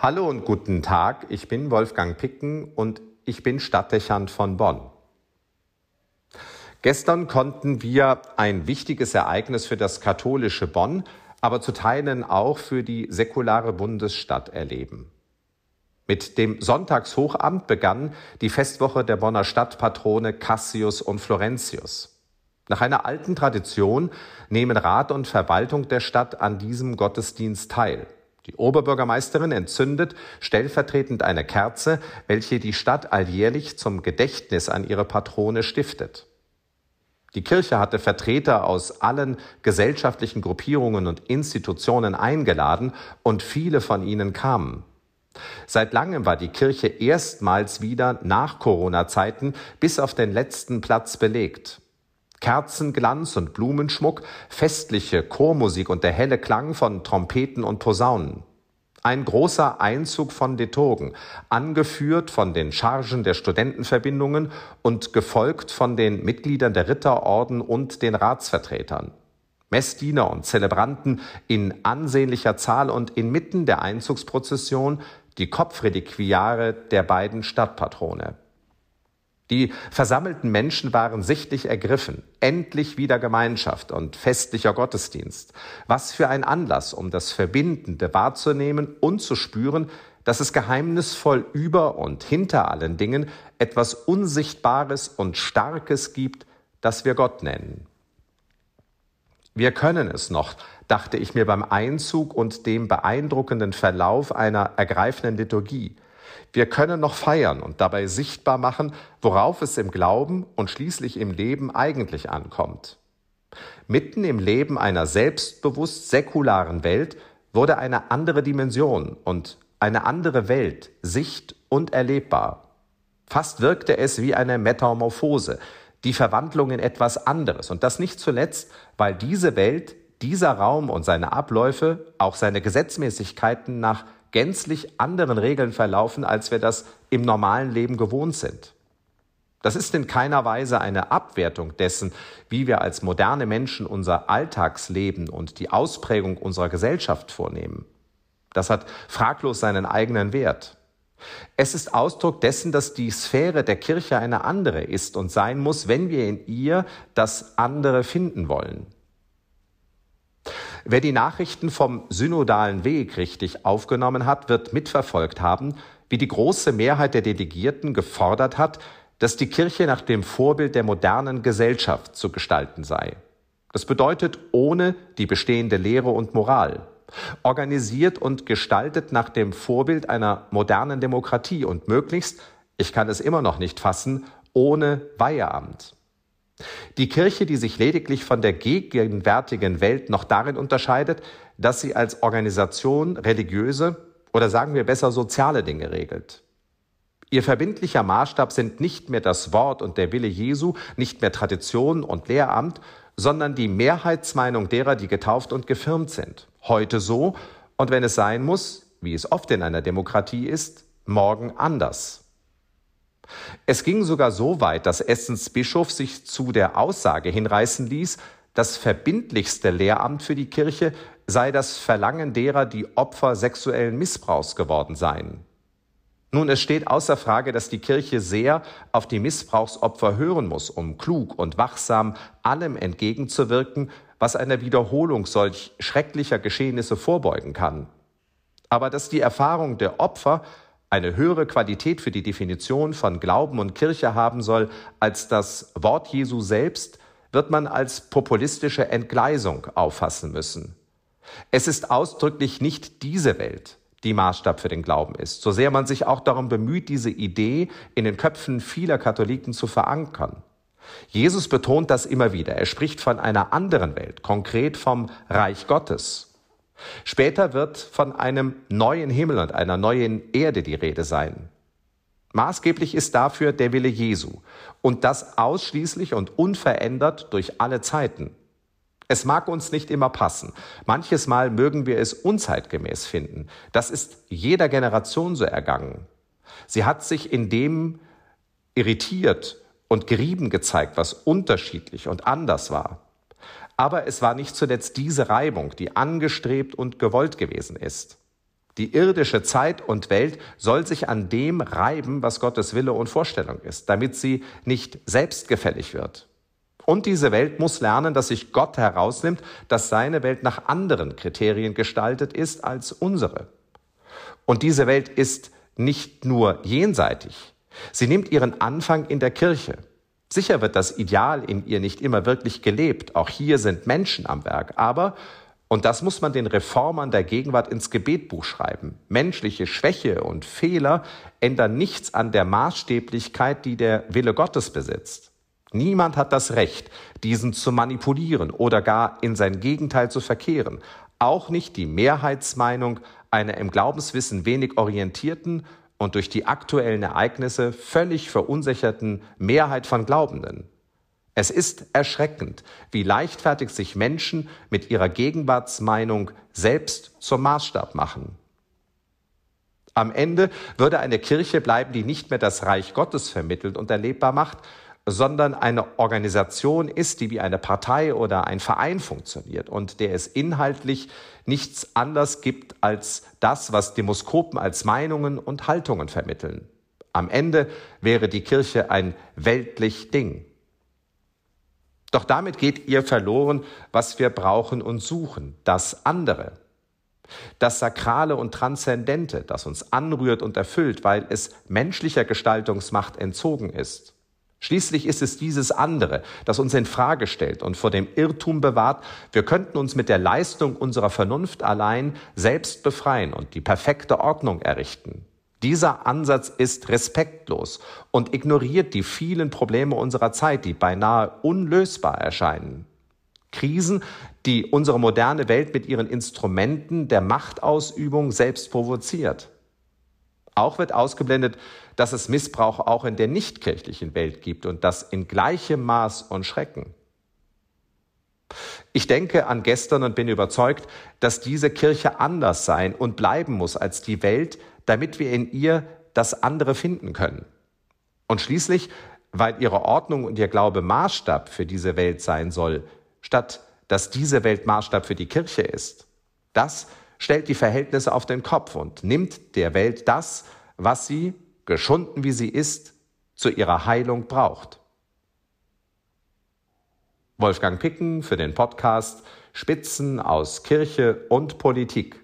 Hallo und guten Tag, ich bin Wolfgang Picken und ich bin Stadtdechant von Bonn. Gestern konnten wir ein wichtiges Ereignis für das katholische Bonn, aber zu Teilen auch für die säkulare Bundesstadt erleben. Mit dem Sonntagshochamt begann die Festwoche der Bonner Stadtpatrone Cassius und Florentius. Nach einer alten Tradition nehmen Rat und Verwaltung der Stadt an diesem Gottesdienst teil. Die Oberbürgermeisterin entzündet stellvertretend eine Kerze, welche die Stadt alljährlich zum Gedächtnis an ihre Patrone stiftet. Die Kirche hatte Vertreter aus allen gesellschaftlichen Gruppierungen und Institutionen eingeladen und viele von ihnen kamen. Seit langem war die Kirche erstmals wieder nach Corona-Zeiten bis auf den letzten Platz belegt. Kerzenglanz und Blumenschmuck, festliche Chormusik und der helle Klang von Trompeten und Posaunen. Ein großer Einzug von Liturgen, angeführt von den Chargen der Studentenverbindungen und gefolgt von den Mitgliedern der Ritterorden und den Ratsvertretern. Messdiener und Zelebranten in ansehnlicher Zahl und inmitten der Einzugsprozession die Kopfreliquiare der beiden Stadtpatrone. Die versammelten Menschen waren sichtlich ergriffen. Endlich wieder Gemeinschaft und festlicher Gottesdienst. Was für ein Anlass, um das Verbindende wahrzunehmen und zu spüren, dass es geheimnisvoll über und hinter allen Dingen etwas Unsichtbares und Starkes gibt, das wir Gott nennen. Wir können es noch, dachte ich mir beim Einzug und dem beeindruckenden Verlauf einer ergreifenden Liturgie. Wir können noch feiern und dabei sichtbar machen, worauf es im Glauben und schließlich im Leben eigentlich ankommt. Mitten im Leben einer selbstbewusst säkularen Welt wurde eine andere Dimension und eine andere Welt sicht- und erlebbar. Fast wirkte es wie eine Metamorphose, die Verwandlung in etwas anderes. Und das nicht zuletzt, weil diese Welt, dieser Raum und seine Abläufe, auch seine Gesetzmäßigkeiten nach gänzlich anderen Regeln verlaufen, als wir das im normalen Leben gewohnt sind. Das ist in keiner Weise eine Abwertung dessen, wie wir als moderne Menschen unser Alltagsleben und die Ausprägung unserer Gesellschaft vornehmen. Das hat fraglos seinen eigenen Wert. Es ist Ausdruck dessen, dass die Sphäre der Kirche eine andere ist und sein muss, wenn wir in ihr das andere finden wollen. Wer die Nachrichten vom synodalen Weg richtig aufgenommen hat, wird mitverfolgt haben, wie die große Mehrheit der Delegierten gefordert hat, dass die Kirche nach dem Vorbild der modernen Gesellschaft zu gestalten sei. Das bedeutet ohne die bestehende Lehre und Moral, organisiert und gestaltet nach dem Vorbild einer modernen Demokratie und möglichst, ich kann es immer noch nicht fassen, ohne Weiheamt. Die Kirche, die sich lediglich von der gegenwärtigen Welt noch darin unterscheidet, dass sie als Organisation religiöse oder sagen wir besser soziale Dinge regelt. Ihr verbindlicher Maßstab sind nicht mehr das Wort und der Wille Jesu, nicht mehr Tradition und Lehramt, sondern die Mehrheitsmeinung derer, die getauft und gefirmt sind. Heute so und wenn es sein muss, wie es oft in einer Demokratie ist, morgen anders. Es ging sogar so weit, dass Essens Bischof sich zu der Aussage hinreißen ließ, das verbindlichste Lehramt für die Kirche sei das Verlangen derer, die Opfer sexuellen Missbrauchs geworden seien. Nun, es steht außer Frage, dass die Kirche sehr auf die Missbrauchsopfer hören muss, um klug und wachsam allem entgegenzuwirken, was einer Wiederholung solch schrecklicher Geschehnisse vorbeugen kann. Aber dass die Erfahrung der Opfer eine höhere Qualität für die Definition von Glauben und Kirche haben soll als das Wort Jesu selbst, wird man als populistische Entgleisung auffassen müssen. Es ist ausdrücklich nicht diese Welt, die Maßstab für den Glauben ist, so sehr man sich auch darum bemüht, diese Idee in den Köpfen vieler Katholiken zu verankern. Jesus betont das immer wieder. Er spricht von einer anderen Welt, konkret vom Reich Gottes. Später wird von einem neuen Himmel und einer neuen Erde die Rede sein. Maßgeblich ist dafür der Wille Jesu und das ausschließlich und unverändert durch alle Zeiten. Es mag uns nicht immer passen. Manches Mal mögen wir es unzeitgemäß finden. Das ist jeder Generation so ergangen. Sie hat sich in dem irritiert und gerieben gezeigt, was unterschiedlich und anders war. Aber es war nicht zuletzt diese Reibung, die angestrebt und gewollt gewesen ist. Die irdische Zeit und Welt soll sich an dem reiben, was Gottes Wille und Vorstellung ist, damit sie nicht selbstgefällig wird. Und diese Welt muss lernen, dass sich Gott herausnimmt, dass seine Welt nach anderen Kriterien gestaltet ist als unsere. Und diese Welt ist nicht nur jenseitig. Sie nimmt ihren Anfang in der Kirche. Sicher wird das Ideal in ihr nicht immer wirklich gelebt. Auch hier sind Menschen am Werk. Aber, und das muss man den Reformern der Gegenwart ins Gebetbuch schreiben, menschliche Schwäche und Fehler ändern nichts an der Maßstäblichkeit, die der Wille Gottes besitzt. Niemand hat das Recht, diesen zu manipulieren oder gar in sein Gegenteil zu verkehren. Auch nicht die Mehrheitsmeinung einer im Glaubenswissen wenig orientierten und durch die aktuellen Ereignisse völlig verunsicherten Mehrheit von Glaubenden. Es ist erschreckend, wie leichtfertig sich Menschen mit ihrer Gegenwartsmeinung selbst zum Maßstab machen. Am Ende würde eine Kirche bleiben, die nicht mehr das Reich Gottes vermittelt und erlebbar macht, sondern eine Organisation ist, die wie eine Partei oder ein Verein funktioniert und der es inhaltlich nichts anders gibt als das, was Demoskopen als Meinungen und Haltungen vermitteln. Am Ende wäre die Kirche ein weltlich Ding. Doch damit geht ihr verloren, was wir brauchen und suchen, das andere. Das Sakrale und Transzendente, das uns anrührt und erfüllt, weil es menschlicher Gestaltungsmacht entzogen ist. Schließlich ist es dieses andere, das uns in Frage stellt und vor dem Irrtum bewahrt, wir könnten uns mit der Leistung unserer Vernunft allein selbst befreien und die perfekte Ordnung errichten. Dieser Ansatz ist respektlos und ignoriert die vielen Probleme unserer Zeit, die beinahe unlösbar erscheinen. Krisen, die unsere moderne Welt mit ihren Instrumenten der Machtausübung selbst provoziert. Auch wird ausgeblendet, dass es Missbrauch auch in der nichtkirchlichen Welt gibt und das in gleichem Maß und Schrecken. Ich denke an gestern und bin überzeugt, dass diese Kirche anders sein und bleiben muss als die Welt, damit wir in ihr das andere finden können. Und schließlich, weil ihre Ordnung und ihr Glaube Maßstab für diese Welt sein soll, statt dass diese Welt Maßstab für die Kirche ist. Das stellt die Verhältnisse auf den Kopf und nimmt der Welt das, was sie, geschunden wie sie ist, zu ihrer Heilung braucht. Wolfgang Picken für den Podcast Spitzen aus Kirche und Politik.